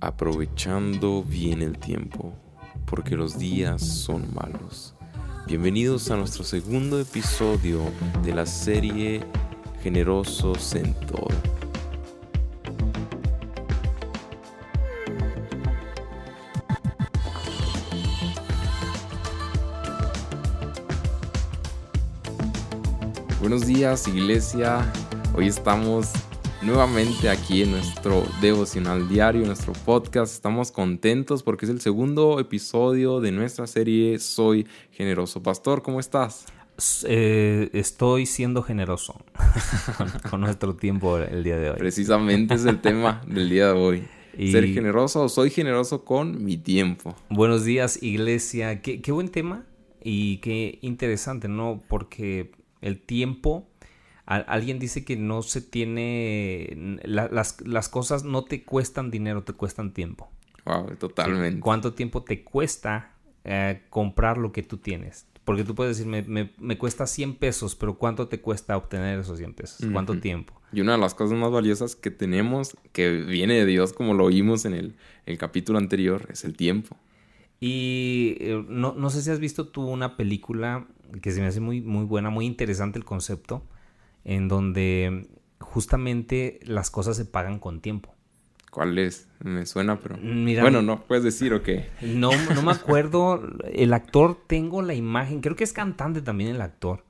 Aprovechando bien el tiempo, porque los días son malos. Bienvenidos a nuestro segundo episodio de la serie Generosos en Todo. Buenos días iglesia, hoy estamos nuevamente aquí en nuestro devocional diario, nuestro podcast. Estamos contentos porque es el segundo episodio de nuestra serie Soy Generoso. Pastor, ¿cómo estás? Eh, estoy siendo generoso con, nuestro tiempo el día de hoy. Precisamente es el tema del día de hoy. Ser generoso o soy generoso con mi tiempo. Buenos días, iglesia. Qué, qué buen tema y qué interesante, ¿no? Porque el tiempo, alguien dice que no se tiene, las, cosas no te cuestan dinero, te cuestan tiempo. Wow, totalmente. ¿Cuánto tiempo te cuesta eh, comprar lo que tú tienes? Porque tú puedes decir, me, cuesta 100 pesos, pero ¿cuánto te cuesta obtener esos 100 pesos? ¿Cuánto tiempo? Y una de las cosas más valiosas que tenemos, que viene de Dios, como lo oímos en el, el capítulo anterior, es el tiempo. Y eh, no, no, sé si has visto tú una película que se me hace muy, muy buena, muy interesante el concepto, en donde justamente las cosas se pagan con tiempo. ¿Cuál es? Me suena, pero... bueno, no, puedes decir o qué. No, no me acuerdo. El actor, tengo la imagen, creo que es cantante también el actor.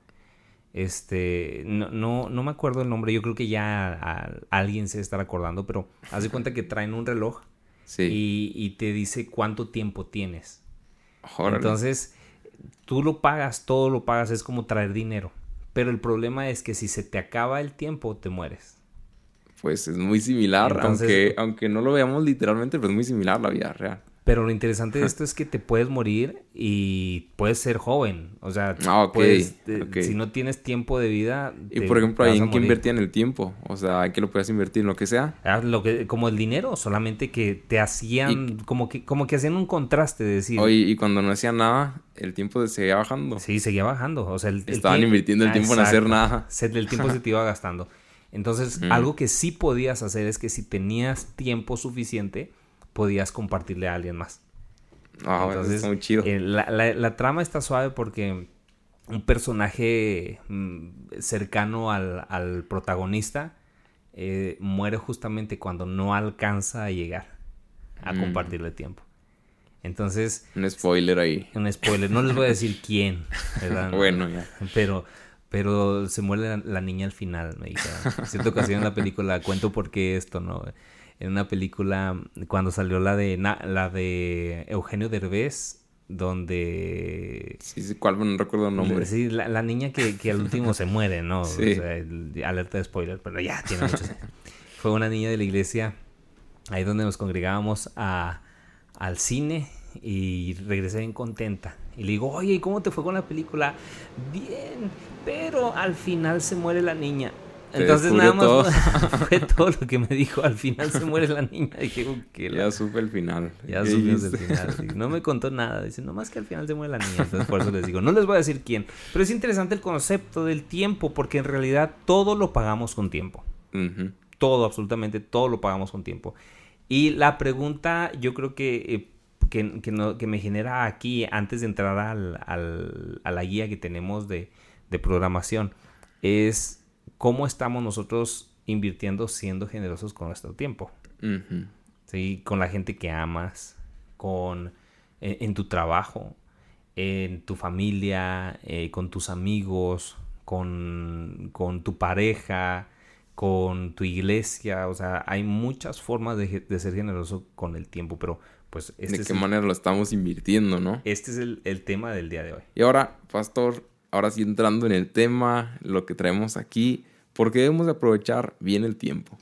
Este, no, no, no me acuerdo el nombre, yo creo que ya alguien se estar acordando, pero haz de cuenta que traen un reloj y, y, te dice cuánto tiempo tienes. Entonces, tú lo pagas, todo lo pagas, es como traer dinero. Pero el problema es que si se te acaba el tiempo, te mueres. Pues es muy similar, aunque, aunque no lo veamos literalmente, pues es muy similar la vida real. Pero lo interesante de esto es que te puedes morir y puedes ser joven. O sea, ah, puedes, si no tienes tiempo de vida. y por ejemplo, ahí en qué invertían el tiempo. O sea, en qué lo puedes invertir, en lo que sea. Ah, lo que, como el dinero, solamente que te hacían, como que, como que hacían un contraste de decir. Oye, y cuando no hacían nada, el tiempo seguía bajando. Sí, seguía bajando. O sea, estaban invirtiendo el tiempo en hacer nada. El tiempo se te iba gastando. Entonces, algo que sí podías hacer es que si tenías tiempo suficiente podías compartirle a alguien más. Ah, Entonces, muy chido. Eh, la, trama está suave porque un personaje mm, cercano al, protagonista eh, muere justamente cuando no alcanza a llegar a mm. compartirle tiempo. Entonces. Un spoiler ahí. Un spoiler. No les voy a decir quién, bueno, ya. Pero, pero se muere la, niña al final, me dijeron. En cierta ocasión en la película cuento por qué esto, ¿no? En una película cuando salió la de la de Eugenio Derbez donde sí, sí cuál no recuerdo el nombre. Sí la, niña que, que, al último se muere no sí. alerta de spoiler pero ya tiene muchos fue una niña de la iglesia ahí donde nos congregábamos a, al cine y regresé bien contenta. Y le digo oye ¿cómo te fue con la película? bien pero al final se muere la niña entonces nada más fue todo lo que me dijo. Al final se muere la niña. Dije, que Ya supe el final. Ya supe el final. No me contó nada. Dice, nomás que al final se muere la niña. Entonces por eso les digo, no les voy a decir quién. Pero es interesante el concepto del tiempo porque en realidad todo lo pagamos con tiempo. Todo, absolutamente todo lo pagamos con tiempo. Y la pregunta yo creo que... Eh, que, que, me genera aquí, antes de entrar al, al, a la guía que tenemos de, de programación, es cómo estamos nosotros invirtiendo siendo generosos con nuestro tiempo. ¿Sí? Con la gente que amas, con, en, tu trabajo, en tu familia, eh, con tus amigos, con, con, tu pareja, con tu iglesia. O sea, hay muchas formas de, ser generoso con el tiempo, pero pues... Este ¿De qué manera lo estamos invirtiendo, no? Este es el, el tema del día de hoy. Y ahora, pastor, ahora sí entrando en el tema, lo que traemos aquí, ¿por qué debemos aprovechar bien el tiempo?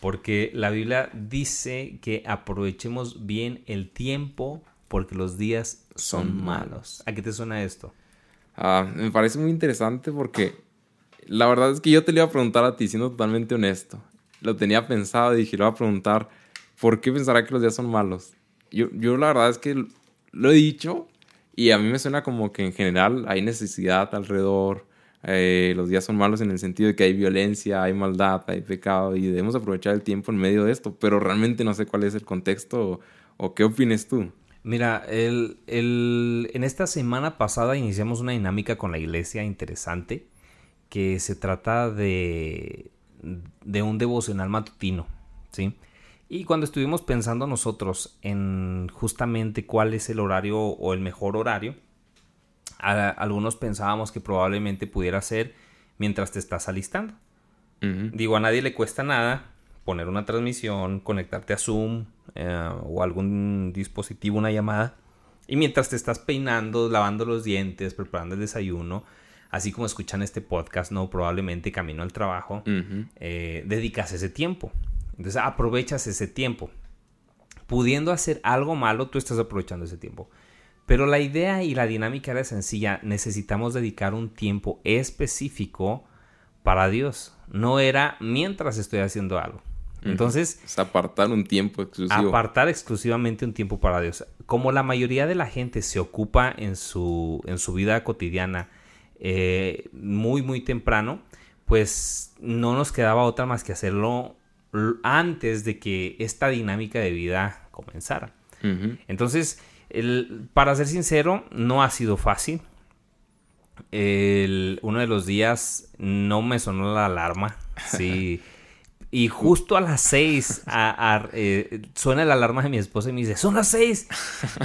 Porque la Biblia dice que aprovechemos bien el tiempo porque los días son malos. ¿A qué te suena esto? Ah, me parece muy interesante porque la verdad es que yo te lo iba a preguntar a ti, siendo totalmente honesto. Lo tenía pensado y dije, lo voy a preguntar, ¿por qué pensará que los días son malos? Yo, yo la verdad es que lo he dicho y a mí me suena como que en general hay necesidad alrededor, eh, los días son malos en el sentido de que hay violencia, hay maldad, hay pecado y debemos aprovechar el tiempo en medio de esto, pero realmente no sé cuál es el contexto o, qué opines tú. Mira, el, el, en esta semana pasada iniciamos una dinámica con la iglesia interesante que se trata de, de un devocional matutino, ¿sí? Y cuando estuvimos pensando nosotros en justamente cuál es el horario o el mejor horario, algunos pensábamos que probablemente pudiera ser mientras te estás alistando. Digo, a nadie le cuesta nada poner una transmisión, conectarte a Zoom eh, o algún dispositivo, una llamada, y mientras te estás peinando, lavando los dientes, preparando el desayuno, así como escuchan este podcast, no probablemente camino al trabajo, eh, dedicas ese tiempo. Entonces aprovechas ese tiempo. Pudiendo hacer algo malo, tú estás aprovechando ese tiempo. Pero la idea y la dinámica era sencilla. Necesitamos dedicar un tiempo específico para Dios. No era mientras estoy haciendo algo. Entonces... Es apartar un tiempo exclusivo. Apartar exclusivamente un tiempo para Dios. Como la mayoría de la gente se ocupa en su, en su vida cotidiana eh, muy, muy temprano, pues no nos quedaba otra más que hacerlo antes de que esta dinámica de vida comenzara. Entonces, para ser sincero, no ha sido fácil. uno de los días no me sonó la alarma. Sí. Y justo a las seis eh, suena la alarma de mi esposa y me dice, son las seis.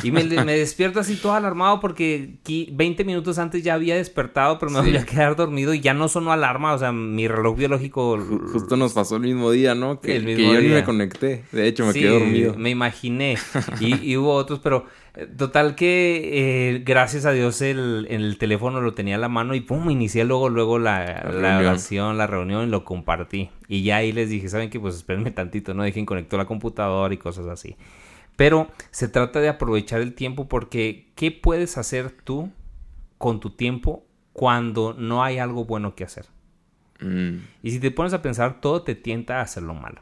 Y me, despierto así todo alarmado porque 20 minutos antes ya había despertado, pero me voy a quedar dormido y ya no sonó alarma. O sea, mi reloj biológico... Justo nos pasó el mismo día, ¿no? Que, yo ni me conecté. De hecho, me quedé dormido. Me imaginé. Y, hubo otros, pero total que eh, gracias a Dios el, el teléfono lo tenía a la mano y pum, inicié luego, luego la, la, oración, la reunión y lo compartí. Y ya ahí les dije, ¿saben qué? Pues espérenme tantito, ¿no? Dejen conectar la computadora y cosas así. Pero se trata de aprovechar el tiempo porque ¿qué puedes hacer tú con tu tiempo cuando no hay algo bueno que hacer? Mm. Y si te pones a pensar, todo te tienta a hacer lo malo.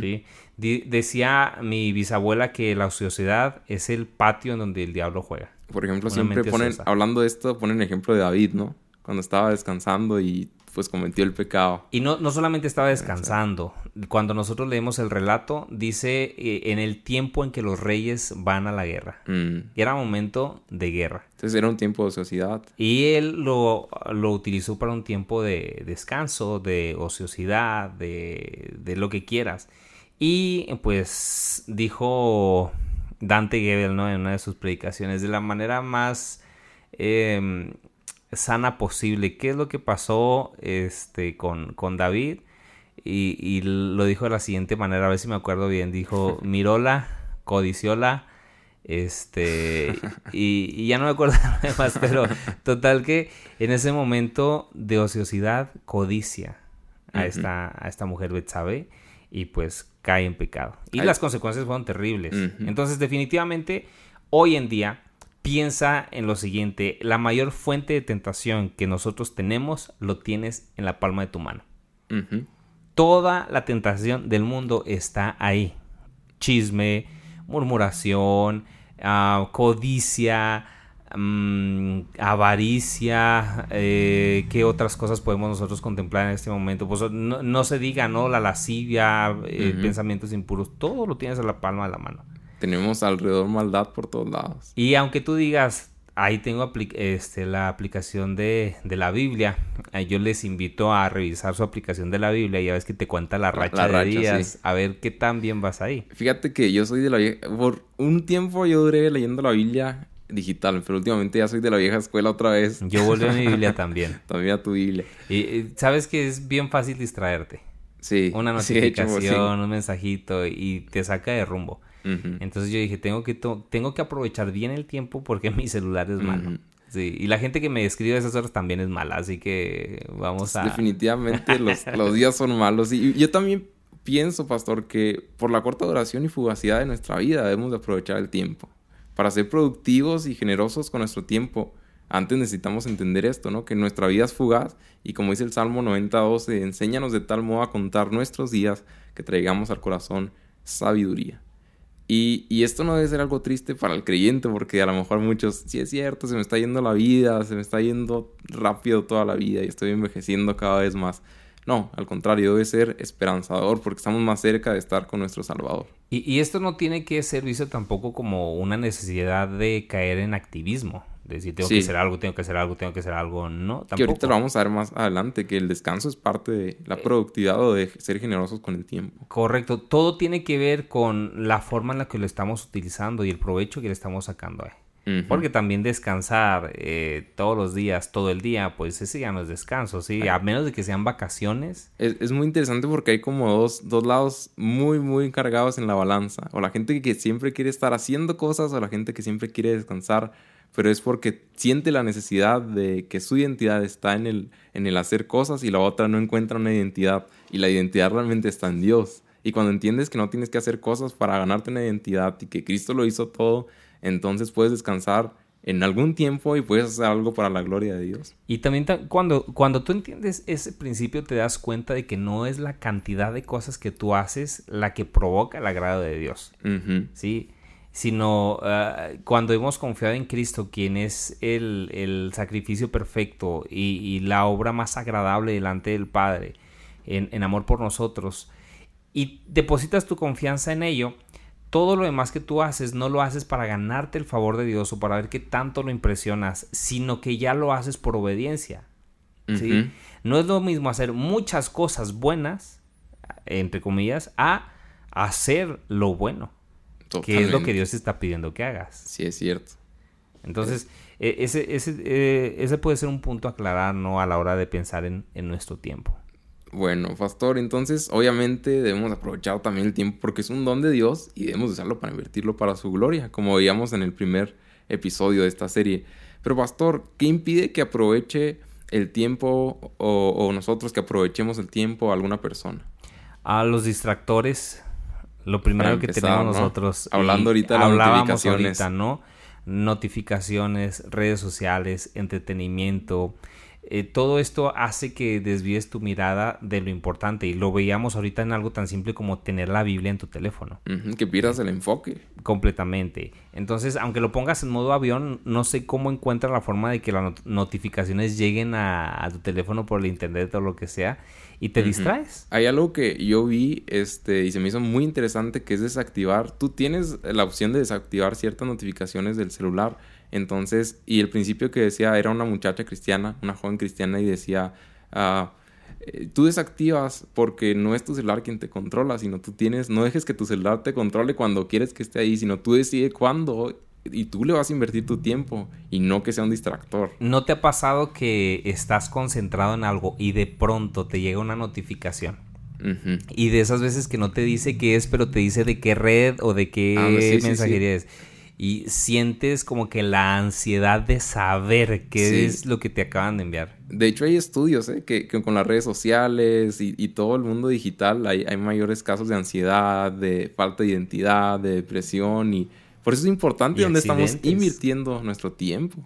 ¿Sí? decía mi bisabuela que la ociosidad es el patio en donde el diablo juega. Por ejemplo, siempre ponen, hablando de esto, ponen el ejemplo de David, ¿no? Cuando estaba descansando y pues cometió el pecado. Y no, no solamente estaba descansando. Cuando nosotros leemos el relato, dice eh, en el tiempo en que los reyes van a la guerra. Mm. Era momento de guerra. Entonces era un tiempo de ociosidad. Y él lo, lo utilizó para un tiempo de descanso, de ociosidad, de, de lo que quieras. Y pues dijo Dante Gebel, ¿no? En una de sus predicaciones, de la manera más em, sana posible. ¿Qué es lo que pasó este, con, con David? Y, lo dijo de la siguiente manera, a ver si me acuerdo bien. Dijo, mirola, codicióla, este, y, ya no me acuerdo más, pero total que en ese momento de ociosidad codicia a, esta, a esta mujer Betsabe y pues cae en pecado. Y las consecuencias fueron terribles. Entonces, definitivamente, hoy en día, piensa en lo siguiente, la mayor fuente de tentación que nosotros tenemos lo tienes en la palma de tu mano. Toda la tentación del mundo está ahí. Chisme, murmuración, ah, codicia, Mm, avaricia, eh, qué otras cosas podemos nosotros contemplar en este momento. Pues no, se diga, ¿no? La lascivia, eh, pensamientos impuros, todo lo tienes a la palma de la mano. Tenemos alrededor maldad por todos lados. Y aunque tú digas, ahí tengo este, la aplicación de, la Biblia, yo les invito a revisar su aplicación de la Biblia, ya ves que te cuenta la racha, de días, a ver qué tan bien vas ahí. Fíjate que yo soy de la vieja, por un tiempo yo duré leyendo la Biblia digital, pero últimamente ya soy de la vieja escuela otra vez. Yo volví a mi Biblia también. también a tu Biblia. Y sabes que es bien fácil distraerte. Sí. Una notificación, un mensajito y te saca de rumbo. Entonces yo dije, tengo que, tengo que aprovechar bien el tiempo porque mi celular es malo. Sí, y la gente que me escribe a esas horas también es mala, así que vamos a... Definitivamente los, los días son malos. Y yo también pienso, pastor, que por la corta duración y fugacidad de nuestra vida debemos de aprovechar el tiempo para ser productivos y generosos con nuestro tiempo, antes necesitamos entender esto, ¿no? Que nuestra vida es fugaz y como dice el Salmo 90.12, enséñanos de tal modo a contar nuestros días que traigamos al corazón sabiduría. Y, y, esto no debe ser algo triste para el creyente, porque a lo mejor muchos, sí es cierto, se me está yendo la vida, se me está yendo rápido toda la vida y estoy envejeciendo cada vez más. No, al contrario, debe ser esperanzador porque estamos más cerca de estar con nuestro Salvador. Y, esto no tiene que ser visto tampoco como una necesidad de caer en activismo. De decir, tengo que hacer algo, tengo que hacer algo, tengo que hacer algo. No, tampoco. Que ahorita lo vamos a ver más adelante, que el descanso es parte de la eh, productividad o de ser generosos con el tiempo. Correcto. Todo tiene que ver con la forma en la que lo estamos utilizando y el provecho que le estamos sacando. Eh. Porque también descansar eh, todos los días, todo el día, pues ese ya no es descanso, ¿sí? A menos de que sean vacaciones. Es, muy interesante porque hay como dos, dos lados muy, muy cargados en la balanza. O la gente que siempre quiere estar haciendo cosas o la gente que siempre quiere descansar, pero es porque siente la necesidad de que su identidad está en el, en el hacer cosas y la otra no encuentra una identidad. Y la identidad realmente está en Dios. Y cuando entiendes que no tienes que hacer cosas para ganarte una identidad y que Cristo lo hizo todo, entonces puedes descansar en algún tiempo y puedes hacer algo para la gloria de Dios. Y también cuando, cuando tú entiendes ese principio te das cuenta de que no es la cantidad de cosas que tú haces la que provoca el agrado de Dios, ¿sí? Sino ah, cuando hemos confiado en Cristo, quien es el, sacrificio perfecto y, la obra más agradable delante del Padre, en, en amor por nosotros, y depositas tu confianza en ello, todo lo demás que tú haces no lo haces para ganarte el favor de Dios o para ver qué tanto lo impresionas, sino que ya lo haces por obediencia. ¿sí? No es lo mismo hacer muchas cosas buenas, entre comillas, a hacer lo bueno, que es lo que Dios está pidiendo que hagas. Sí, es cierto. Entonces, e, ese, ese, eh, ese puede ser un punto a aclarar, ¿no? A la hora de pensar en, en nuestro tiempo. Bueno, pastor, entonces obviamente debemos aprovechar también el tiempo porque es un don de Dios y debemos usarlo para invertirlo para su gloria, como veíamos en el primer episodio de esta serie. Pero pastor, ¿qué impide que aproveche el tiempo o, nosotros que aprovechemos el tiempo a alguna persona? A los distractores, lo primero que tenemos nosotros. Hablando ahorita de las notificaciones. ¿no? Notificaciones, redes sociales, entretenimiento, eh, todo esto hace que desvíes tu mirada de lo importante y lo veíamos ahorita en algo tan simple como tener la Biblia en tu teléfono. que pierdas el enfoque. Completamente. Entonces, aunque lo pongas en modo avión, no sé cómo encuentras la forma de que las notificaciones lleguen a, tu teléfono por el internet o lo que sea y te distraes. Hay algo que yo vi este, y se me hizo muy interesante que es desactivar. Tú tienes la opción de desactivar ciertas notificaciones del celular entonces, y el principio que decía era una muchacha cristiana, una joven cristiana, y decía, eh, tú desactivas porque no es tu celular quien te controla, sino tú tienes, no dejes que tu celular te controle cuando quieres que esté ahí, sino tú decides cuándo y tú le vas a invertir tu tiempo y no que sea un distractor. ¿No te ha pasado que estás concentrado en algo y de pronto te llega una notificación? Y de esas veces que no te dice qué es, pero te dice de qué red o de qué ah, mensajería es y sientes como que la ansiedad de saber qué es lo que te acaban de enviar. De hecho hay estudios ¿eh? que, con las redes sociales y, todo el mundo digital hay, hay, mayores casos de ansiedad, de falta de identidad, de depresión y por eso es importante donde estamos invirtiendo nuestro tiempo.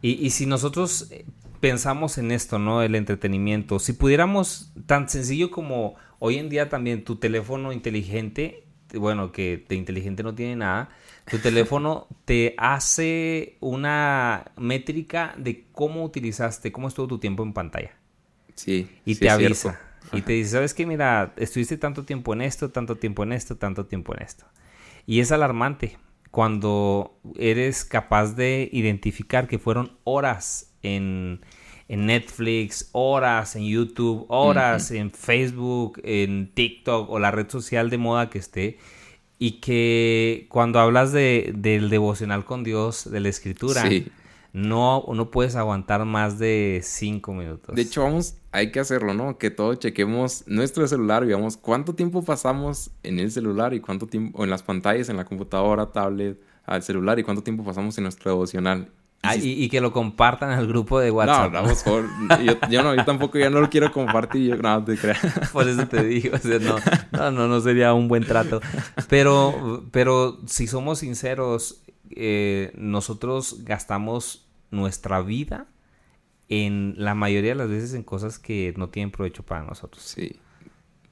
Y, y si nosotros eh, pensamos en esto, ¿no? El entretenimiento, si pudiéramos tan sencillo como hoy en día también tu teléfono inteligente, bueno, que de inteligente no tiene nada, tu teléfono te hace una métrica de cómo utilizaste, cómo estuvo tu tiempo en pantalla. Sí. Y te avisa. Y te dice, ¿sabes qué? Mira, estuviste tanto tiempo en esto, tanto tiempo en esto, tanto tiempo en esto. Y es alarmante cuando eres capaz de identificar que fueron horas en, Netflix, horas en YouTube, horas en Facebook, en TikTok o la red social de moda que esté y que cuando hablas de, del devocional con Dios, de la escritura, no, no puedes aguantar más de cinco minutos. De hecho, vamos, hay que hacerlo, ¿no? Que todos chequemos nuestro celular, veamos cuánto tiempo pasamos en el celular y cuánto tiempo, o en las pantallas, en la computadora, tablet, al celular y cuánto tiempo pasamos en nuestro devocional. Ah, y, que lo compartan al grupo de WhatsApp. No, vamos, por, yo, no, yo tampoco ya no lo quiero compartir, yo no te creas. Por eso te digo, no, no, no, sería un buen trato. Pero, pero si somos sinceros, eh, nosotros gastamos nuestra vida en la mayoría de las veces en cosas que no tienen provecho para nosotros. Sí.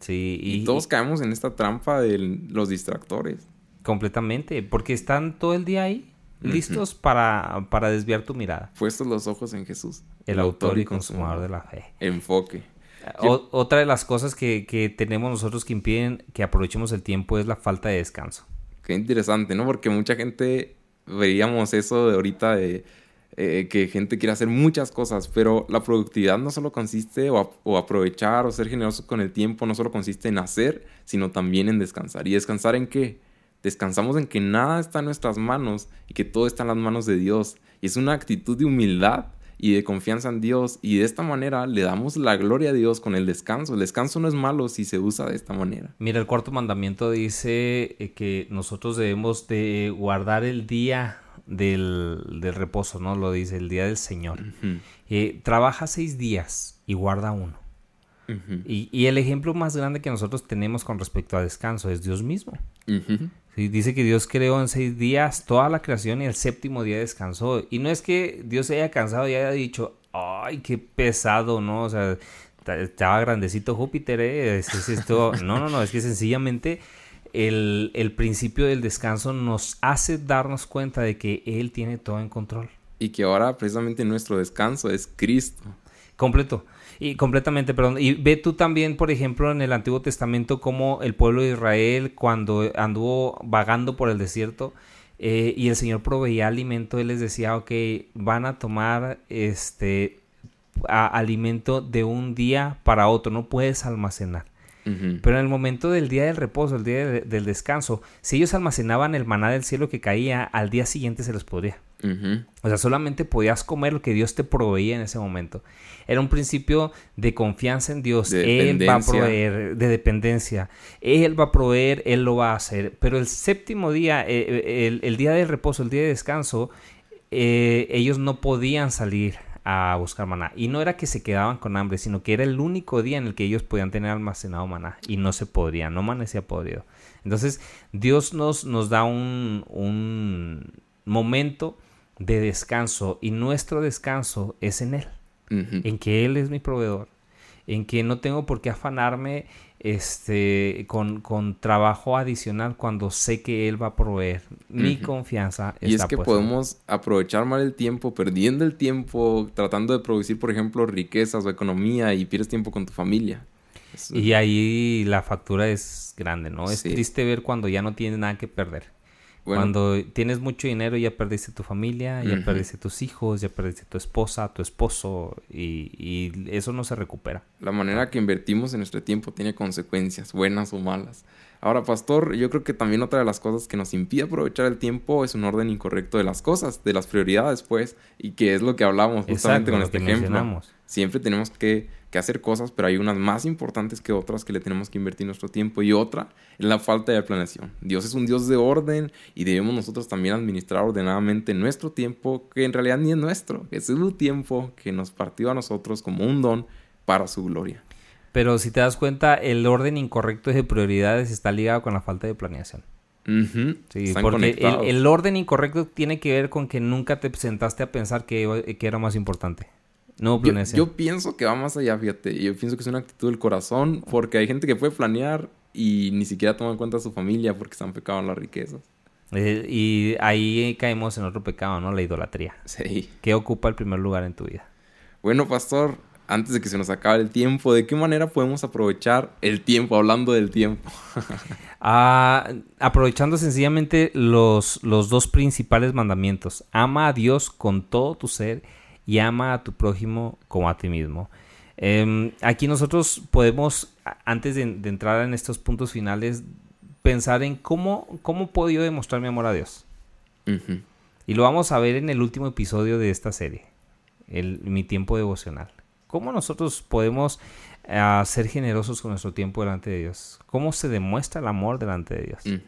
Sí. Y, todos caemos en esta trampa de los distractores. Completamente, porque están todo el día ahí, listos para, para desviar tu mirada. Puestos los ojos en Jesús. El, autor, y consumador de la fe. Enfoque. otra de las cosas que, que tenemos nosotros que impiden que aprovechemos el tiempo es la falta de descanso. Qué interesante, ¿no? Porque mucha gente veíamos eso de ahorita de eh, que gente quiere hacer muchas cosas, pero la productividad no solo consiste o, aprovechar o ser generoso con el tiempo, no solo consiste en hacer, sino también en descansar. ¿Y descansar en qué? Descansamos en que nada está en nuestras manos y que todo está en las manos de Dios. Y es una actitud de humildad y de confianza en Dios. Y de esta manera le damos la gloria a Dios con el descanso. El descanso no es malo si se usa de esta manera. Mira, el cuarto mandamiento dice eh, que nosotros debemos de guardar el día del, reposo, ¿no? Lo dice el día del Señor. Eh, trabaja seis días y guarda uno. y, el ejemplo más grande que nosotros tenemos con respecto a descanso es Dios mismo. Dice que Dios creó en seis días toda la creación y el séptimo día descansó. Y no es que Dios se haya cansado y haya dicho, ay, qué pesado, ¿no? O sea, estaba grandecito Júpiter, ¿eh? No, no, no, es que sencillamente el, principio del descanso nos hace darnos cuenta de que Él tiene todo en control. Y que ahora precisamente nuestro descanso es Cristo. Completo. Y completamente, perdón. Y ve tú también, por ejemplo, en el Antiguo Testamento, como el pueblo de Israel, cuando anduvo vagando por el desierto, eh, y el Señor proveía alimento, Él les decía, ok, van a tomar este alimento de un día para otro, no puedes almacenar. Pero en el momento del día del reposo, el día del descanso, si ellos almacenaban el maná del cielo que caía, al día siguiente se los podría. O sea, solamente podías comer lo que Dios te proveía en ese momento. Era un principio de confianza en Dios. él va a proveer, de dependencia. Él va a proveer, Él lo va a hacer. Pero el séptimo día, eh, eh, el, día del reposo, el día de descanso, eh, ellos no podían salir a buscar maná. Y no era que se quedaban con hambre, sino que era el único día en el que ellos podían tener almacenado maná. Y no se podría, no amanecía podrido. Entonces, Dios nos, nos da un, un momento de descanso y nuestro descanso es en Él. En que Él es mi proveedor. En que no tengo por qué afanarme este, con, con, trabajo adicional cuando sé que él va a proveer. Mi confianza Y es que podemos aprovechar mal el tiempo, perdiendo el tiempo, tratando de producir, por ejemplo, riquezas o economía y pierdes tiempo con tu familia. Y ahí la factura es grande, ¿no? Es triste ver cuando ya no tienes nada que perder. Cuando tienes mucho dinero ya perdiste tu familia, ya perdiste tus hijos, ya perdiste tu esposa, tu esposo y, y, eso no se recupera. La manera que invertimos en nuestro tiempo tiene consecuencias, buenas o malas. Ahora, pastor, yo creo que también otra de las cosas que nos impide aprovechar el tiempo es un orden incorrecto de las cosas, de las prioridades, pues, y que es lo que hablamos justamente con este ejemplo. Siempre tenemos que, que, hacer cosas, pero hay unas más importantes que otras que le tenemos que invertir nuestro tiempo y otra es la falta de planeación. Dios es un Dios de orden y debemos nosotros también administrar ordenadamente nuestro tiempo, que en realidad ni es nuestro, es su tiempo que nos partió a nosotros como un don para su gloria. Pero si te das cuenta, el orden incorrecto de prioridades está ligado con la falta de planeación. Sí, porque el, orden incorrecto tiene que ver con que nunca te sentaste a pensar que, era más importante. No planeación. Yo, pienso que va más allá, fíjate. Yo pienso que es una actitud del corazón porque hay gente que puede planear y ni siquiera toma en cuenta a su familia porque están pecados en las riquezas. Eh, y ahí caemos en otro pecado, ¿no? La idolatría. Sí. ¿Qué ocupa el primer lugar en tu vida? Bueno, pastor, antes de que se nos acabe el tiempo, ¿de qué manera podemos aprovechar el tiempo, hablando del tiempo? Ah, aprovechando sencillamente los, los dos principales mandamientos. Ama a Dios con todo tu ser y ama a tu prójimo como a ti mismo. Em, aquí nosotros podemos, antes de, entrar en estos puntos finales, pensar en cómo, cómo puedo yo demostrar mi amor a Dios. Y lo vamos a ver en el último episodio de esta serie, el, mi tiempo devocional. ¿Cómo nosotros podemos uh, ser generosos con nuestro tiempo delante de Dios? ¿Cómo se demuestra el amor delante de Dios?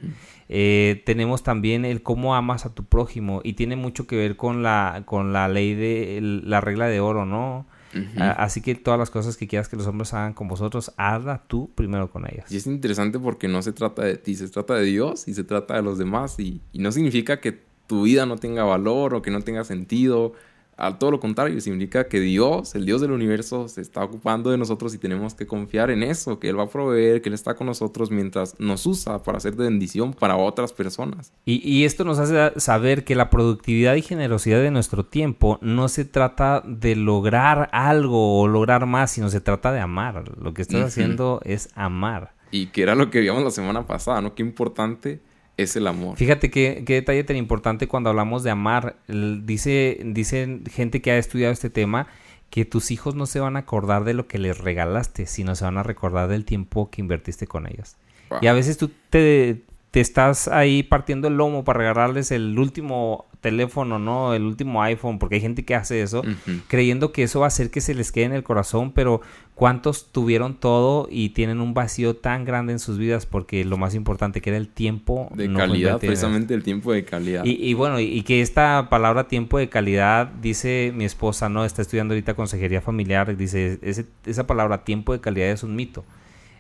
Eh, tenemos también el cómo amas a tu prójimo y tiene mucho que ver con la, con la ley de la regla de oro, ¿no? así que todas las cosas que quieras que los hombres hagan con vosotros, hazla tú primero con ellas. Y es interesante porque no se trata de ti, se trata de Dios y se trata de los demás. Y, y no significa que tu vida no tenga valor o que no tenga sentido a todo lo contrario, significa que Dios, el Dios del universo, se está ocupando de nosotros y tenemos que confiar en eso, que Él va a proveer, que Él está con nosotros mientras nos usa para hacer de bendición para otras personas. Y, y esto nos hace saber que la productividad y generosidad de nuestro tiempo no se trata de lograr algo o lograr más, sino se trata de amar. Lo que estás haciendo es amar. Y que era lo que vimos la semana pasada, ¿no? Qué importante es el amor. Fíjate qué, qué detalle tan importante cuando hablamos de amar. Dice, dice gente que ha estudiado este tema que tus hijos no se van a acordar de lo que les regalaste, sino se van a recordar del tiempo que invertiste con ellos. Y a veces tú te, te estás ahí partiendo el lomo para regalarles el último teléfono, ¿no? El último iPhone, porque hay gente que hace eso, creyendo que eso va a hacer que se les quede en el corazón, pero ¿cuántos tuvieron todo y tienen un vacío tan grande en sus vidas? Porque lo más importante que era el tiempo. De calidad, precisamente el tiempo de calidad. Y, bueno, y, que esta palabra tiempo de calidad, dice mi esposa, ¿no? Está estudiando ahorita consejería familiar, dice, esa palabra tiempo de calidad es un mito.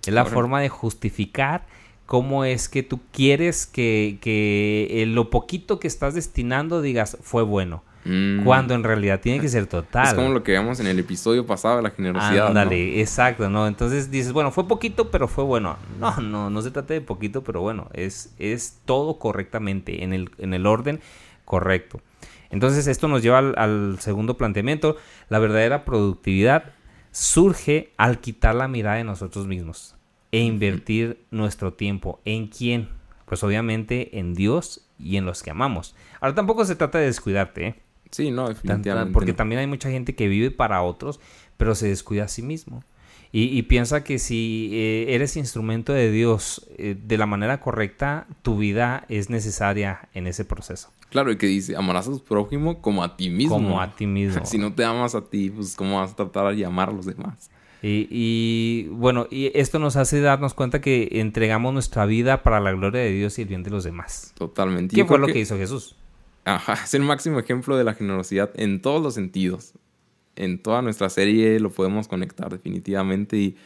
Es la forma de justificar cómo es que tú quieres que, que lo poquito que estás destinando digas fue bueno. Mm. Cuando en realidad tiene que ser total. Es como lo que vimos en el episodio pasado de la generosidad. Ándale, exacto, ¿no? Entonces dices, bueno, fue poquito, pero fue bueno. No, no, no se trata de poquito, pero bueno, es, es todo correctamente, en el, en el orden correcto. Entonces esto nos lleva al, al segundo planteamiento. La verdadera productividad surge al quitar la mirada de nosotros mismos e invertir nuestro tiempo. ¿En quién? Pues obviamente en Dios y en los que amamos. Ahora tampoco se trata de descuidarte, ¿eh? Sí, no, definitivamente. Porque también hay mucha gente que vive para otros, pero se descuida a sí mismo. Y, piensa que si eh, eres instrumento de Dios eh, de la manera correcta, tu vida es necesaria en ese proceso. Claro, y que dice, amarás a tu prójimo como a ti mismo. Como a ti mismo. si no te amas a ti, pues cómo vas a tratar de amar a los demás. Y, bueno, y esto nos hace darnos cuenta que entregamos nuestra vida para la gloria de Dios y el bien de los demás. Totalmente. ¿Qué fue lo que... hizo Jesús? Ajá, es el máximo ejemplo de la generosidad en todos los sentidos. En toda nuestra serie lo podemos conectar definitivamente y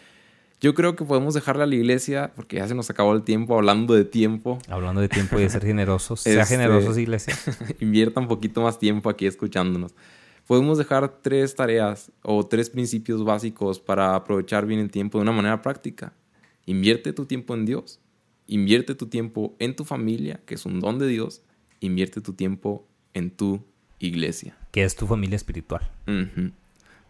yo creo que podemos dejarle a la iglesia, porque ya se nos acabó el tiempo hablando de tiempo. Hablando de tiempo y de ser generosos. sea este, generosos, iglesia. invierta un poquito más tiempo aquí escuchándonos podemos dejar tres tareas o tres principios básicos para aprovechar bien el tiempo de una manera práctica. Invierte tu tiempo en Dios. Invierte tu tiempo en tu familia, que es un don de Dios. Invierte tu tiempo en tu iglesia. Que es tu familia espiritual.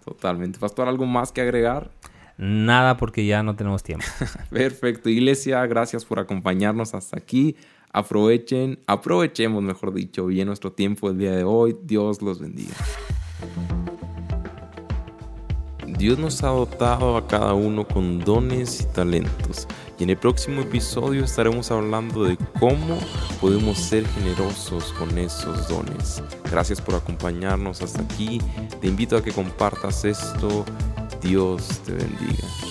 Totalmente. Pastor, ¿algo más que agregar? Nada porque ya no tenemos tiempo. Perfecto. Iglesia, gracias por acompañarnos hasta aquí. Aprovechen, aprovechemos, mejor dicho, bien nuestro tiempo el día de hoy. Dios los bendiga. Dios nos ha dotado a cada uno con dones y talentos. Y en el próximo episodio estaremos hablando de cómo podemos ser generosos con esos dones. Gracias por acompañarnos hasta aquí. Te invito a que compartas esto. Dios te bendiga.